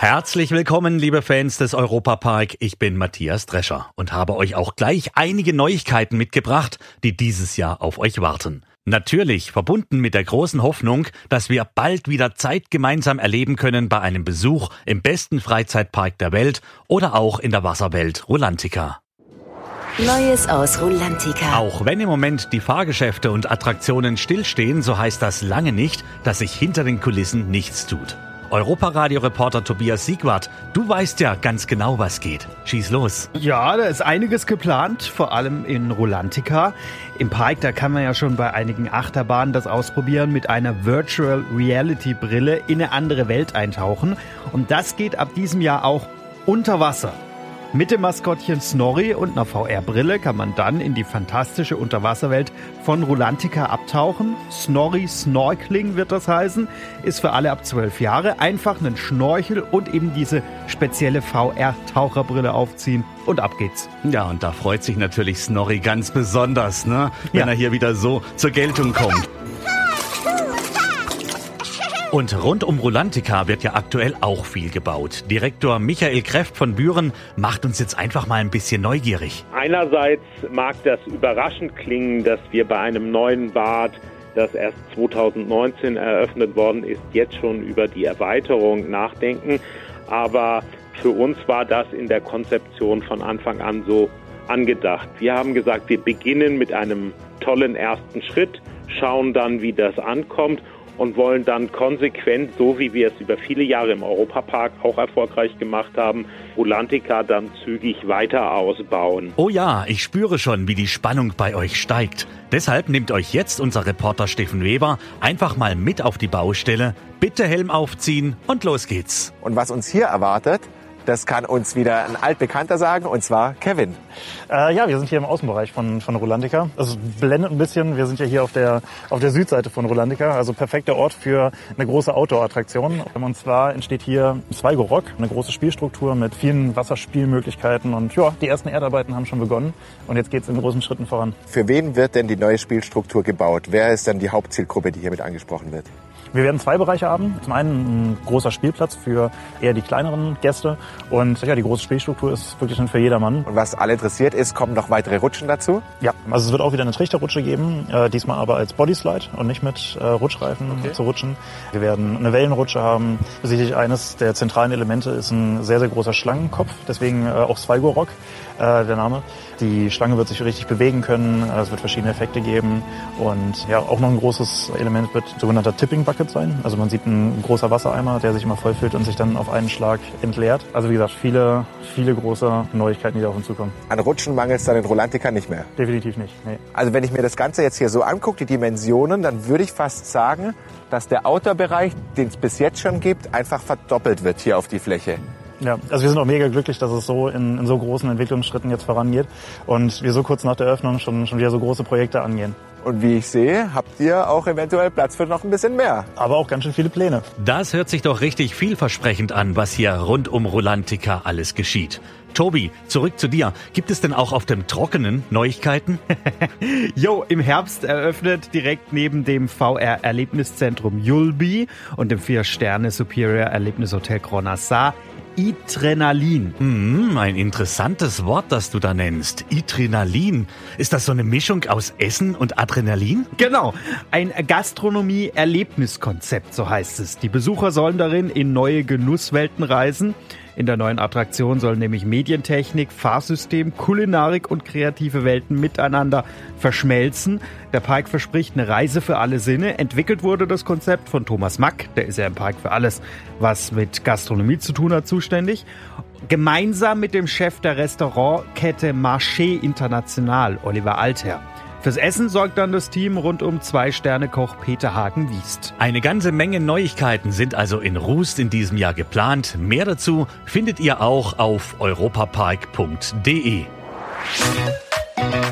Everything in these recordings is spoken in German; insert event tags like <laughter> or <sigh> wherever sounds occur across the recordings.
Herzlich willkommen, liebe Fans des Europapark. Ich bin Matthias Drescher und habe euch auch gleich einige Neuigkeiten mitgebracht, die dieses Jahr auf euch warten. Natürlich verbunden mit der großen Hoffnung, dass wir bald wieder Zeit gemeinsam erleben können bei einem Besuch im besten Freizeitpark der Welt oder auch in der Wasserwelt Rulantica. Neues aus Rulantica. Auch wenn im Moment die Fahrgeschäfte und Attraktionen stillstehen, so heißt das lange nicht, dass sich hinter den Kulissen nichts tut. Europaradio-Reporter Tobias Siegwart, du weißt ja ganz genau, was geht. Schieß los. Ja, da ist einiges geplant, vor allem in Rolantica. Im Park, da kann man ja schon bei einigen Achterbahnen das ausprobieren, mit einer Virtual Reality Brille in eine andere Welt eintauchen. Und das geht ab diesem Jahr auch unter Wasser. Mit dem Maskottchen Snorri und einer VR-Brille kann man dann in die fantastische Unterwasserwelt von Rulantica abtauchen. Snorri Snorkeling wird das heißen, ist für alle ab 12 Jahre. Einfach einen Schnorchel und eben diese spezielle VR-Taucherbrille aufziehen und ab geht's. Ja, und da freut sich natürlich Snorri ganz besonders, ne? Wenn Ja. er hier wieder so zur Geltung kommt. <laughs> Und rund um Rulantica wird ja aktuell auch viel gebaut. Direktor Michael Kreft von Büren macht uns jetzt einfach mal ein bisschen neugierig. Einerseits mag das überraschend klingen, dass wir bei einem neuen Bad, das erst 2019 eröffnet worden ist, jetzt schon über die Erweiterung nachdenken. Aber für uns war das in der Konzeption von Anfang an so angedacht. Wir haben gesagt, wir beginnen mit einem tollen ersten Schritt, schauen dann, wie das ankommt und wollen dann konsequent, so wie wir es über viele Jahre im Europapark auch erfolgreich gemacht haben, Rulantica dann zügig weiter ausbauen. Oh ja, ich spüre schon, wie die Spannung bei euch steigt. Deshalb nimmt euch jetzt unser Reporter Steffen Weber einfach mal mit auf die Baustelle. Bitte Helm aufziehen und los geht's. Und was uns hier erwartet, das kann uns wieder ein Altbekannter sagen, und zwar Kevin. Äh, ja, wir sind hier im Außenbereich von, von Rolandica. Also es blendet ein bisschen. Wir sind ja hier auf der, auf der Südseite von Rolandica. Also perfekter Ort für eine große Outdoor-Attraktion. Und zwar entsteht hier Sligo Rock, eine große Spielstruktur mit vielen Wasserspielmöglichkeiten. Und ja, die ersten Erdarbeiten haben schon begonnen. Und jetzt geht's in großen Schritten voran. Für wen wird denn die neue Spielstruktur gebaut? Wer ist denn die Hauptzielgruppe, die hiermit angesprochen wird? Wir werden zwei Bereiche haben. Zum einen ein großer Spielplatz für eher die kleineren Gäste. Und ja, die große Spielstruktur ist wirklich dann für jedermann. Und was alle interessiert ist, kommen noch weitere Rutschen dazu. Ja, also es wird auch wieder eine Trichterrutsche geben, äh, diesmal aber als Bodyslide und nicht mit äh, Rutschreifen zu rutschen. Wir werden eine Wellenrutsche haben. Sicherlich eines der zentralen Elemente ist ein sehr, sehr großer Schlangenkopf, deswegen äh, auch Sligo Rock, äh, der Name. Die Schlange wird sich richtig bewegen können, es wird verschiedene Effekte geben und ja, auch noch ein großes Element wird sogenannter Tipping Bucket sein. Also man sieht ein großer Wassereimer, der sich immer vollfüllt und sich dann auf einen Schlag entleert. Also wie gesagt, viele, viele große Neuigkeiten, die da auf uns zukommen. An Rutschen mangelt es dann in Rolantica nicht mehr. Definitiv nicht. Nee. Also wenn ich mir das Ganze jetzt hier so angucke, die Dimensionen, dann würde ich fast sagen, dass der Outdoor-Bereich, den es bis jetzt schon gibt, einfach verdoppelt wird hier auf die Fläche. Ja, also wir sind auch mega glücklich, dass es so in, in so großen Entwicklungsschritten jetzt vorangeht und wir so kurz nach der Eröffnung schon, schon wieder so große Projekte angehen. Und wie ich sehe, habt ihr auch eventuell Platz für noch ein bisschen mehr. Aber auch ganz schön viele Pläne. Das hört sich doch richtig vielversprechend an, was hier rund um Rulantica alles geschieht. Tobi, zurück zu dir. Gibt es denn auch auf dem Trockenen Neuigkeiten? <laughs> Jo, im Herbst eröffnet direkt neben dem VR-Erlebniszentrum Julbi und dem Vier-Sterne Superior Erlebnishotel Cronassar Adrenalin. Hm, ein interessantes Wort, das du da nennst. Adrenalin. Ist das so eine Mischung aus Essen und Adrenalin? Genau, ein Gastronomie-Erlebniskonzept, so heißt es. Die Besucher sollen darin in neue Genusswelten reisen. In der neuen Attraktion sollen nämlich Medientechnik, Fahrsystem, Kulinarik und kreative Welten miteinander verschmelzen. Der Park verspricht eine Reise für alle Sinne. Entwickelt wurde das Konzept von Thomas Mack, der ist ja im Park für alles, was mit Gastronomie zu tun hat, zuständig. Gemeinsam mit dem Chef der Restaurantkette Marché International, Oliver Alter. Fürs Essen sorgt dann das Team rund um Zwei-Sterne-Koch Peter Hagen-Wiest. Eine ganze Menge Neuigkeiten sind also in Rust in diesem Jahr geplant. Mehr dazu findet ihr auch auf europapark.de.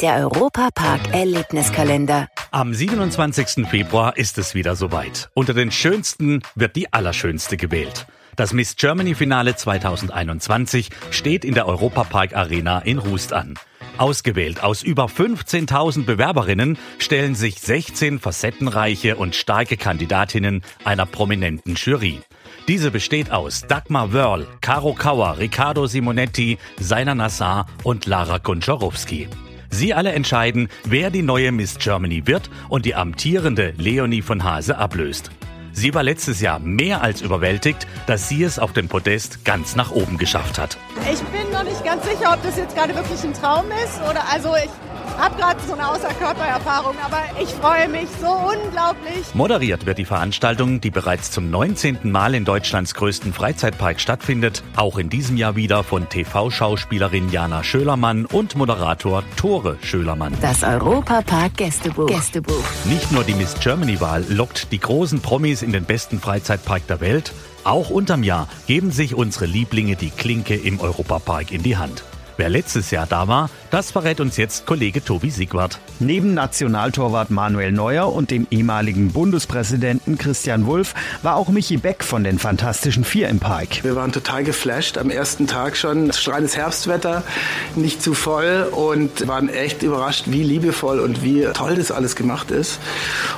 Der Europapark Erlebniskalender. Am 27. Februar ist es wieder soweit. Unter den schönsten wird die allerschönste gewählt. Das Miss Germany Finale 2021 steht in der Europapark Arena in Rust an. Ausgewählt aus über 15.000 Bewerberinnen stellen sich 16 facettenreiche und starke Kandidatinnen einer prominenten Jury. Diese besteht aus Dagmar Wörl, Caro Kauer, Riccardo Simonetti, Seiner Nassar und Lara Gonczarowski. Sie alle entscheiden, wer die neue Miss Germany wird und die amtierende Leonie von Hase ablöst. Sie war letztes Jahr mehr als überwältigt, dass sie es auf dem Podest ganz nach oben geschafft hat. Ich bin noch nicht ganz sicher, ob das jetzt gerade wirklich ein Traum ist oder also ich habe gerade so eine Außerkörpererfahrung, aber ich freue mich so unglaublich. Moderiert wird die Veranstaltung, die bereits zum 19. Mal in Deutschlands größten Freizeitpark stattfindet, auch in diesem Jahr wieder von TV-Schauspielerin Jana Schölermann und Moderator Tore Schölermann. Das Europapark Gästebuch. Gästebuch. Nicht nur die Miss Germany-Wahl lockt die großen Promis in den besten Freizeitpark der Welt, auch unterm Jahr geben sich unsere Lieblinge die Klinke im Europapark in die Hand. Wer letztes Jahr da war, das verrät uns jetzt Kollege Tobi Siegwart. Neben Nationaltorwart Manuel Neuer und dem ehemaligen Bundespräsidenten Christian Wulff war auch Michi Beck von den Fantastischen Vier im Park. Wir waren total geflasht am ersten Tag schon. Strahlendes Herbstwetter, nicht zu voll und waren echt überrascht, wie liebevoll und wie toll das alles gemacht ist.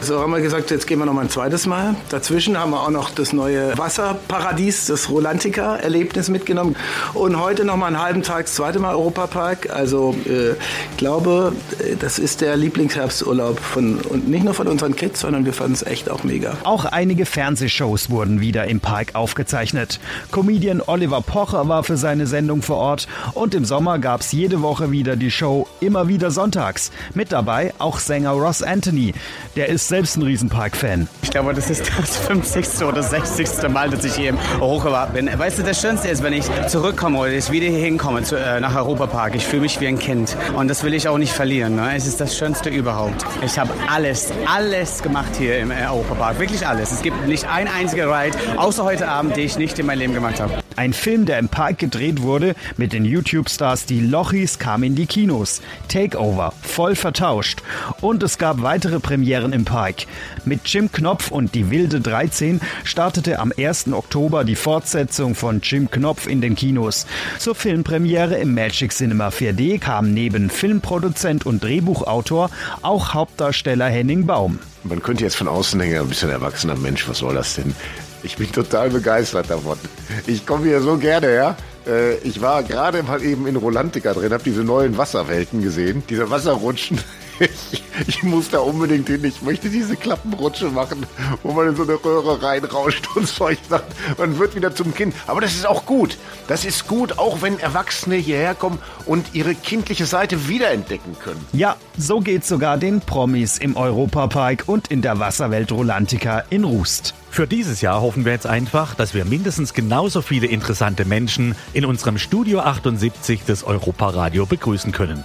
So haben wir gesagt, jetzt gehen wir noch mal ein zweites Mal. Dazwischen haben wir auch noch das neue Wasserparadies, das Rolantica-Erlebnis mitgenommen und heute noch mal einen halben Tag das zweite Mal Europapark. Also äh, glaube, äh, das ist der Lieblingsherbsturlaub von, und nicht nur von unseren Kids, sondern wir fanden es echt auch mega. Auch einige Fernsehshows wurden wieder im Park aufgezeichnet. Comedian Oliver Pocher war für seine Sendung vor Ort und im Sommer gab es jede Woche wieder die Show Immer wieder sonntags. Mit dabei auch Sänger Ross Anthony. Der ist selbst ein Riesenpark-Fan. Ich glaube, das ist das 50. oder 60. Mal, dass ich hier im Europa bin. Weißt du, das Schönste ist, wenn ich zurückkomme oder ich wieder hier hinkomme zu, äh, nach Europapark. Ich fühle mich wie ein Kind und das will ich auch nicht verlieren. Ne? Es ist das Schönste überhaupt. Ich habe alles, alles gemacht hier im äh, Europapark. Wirklich alles. Es gibt nicht ein einziger Ride, außer heute Abend, die ich nicht in meinem Leben gemacht habe. Ein Film, der im Park gedreht wurde, mit den YouTube-Stars Die Lochis kam in die Kinos. Takeover, voll vertauscht. Und es gab weitere Premieren im Park. Mit Jim Knopf und Die Wilde 13 startete am 1. Oktober die Fortsetzung von Jim Knopf in den Kinos. Zur Filmpremiere im Magic Cinema 4D kam neben Filmproduzent und Drehbuchautor auch Hauptdarsteller Henning Baum. Man könnte jetzt von außen denken, ein bisschen erwachsener Mensch, was soll das denn? Ich bin total begeistert davon. Ich komme hier so gerne her. Äh, ich war gerade mal eben in Rolantica drin, habe diese neuen Wasserwelten gesehen, diese Wasserrutschen. Ich, ich, muss da unbedingt hin. Ich möchte diese Klappenrutsche machen, wo man in so eine Röhre reinrauscht und Zeug sagt. Man wird wieder zum Kind. Aber das ist auch gut. Das ist gut, auch wenn Erwachsene hierher kommen und ihre kindliche Seite wiederentdecken können. Ja, so geht's sogar den Promis im Europapark und in der Wasserwelt Rolantica in Rust. Für dieses Jahr hoffen wir jetzt einfach, dass wir mindestens genauso viele interessante Menschen in unserem Studio 78 des Europaradio begrüßen können.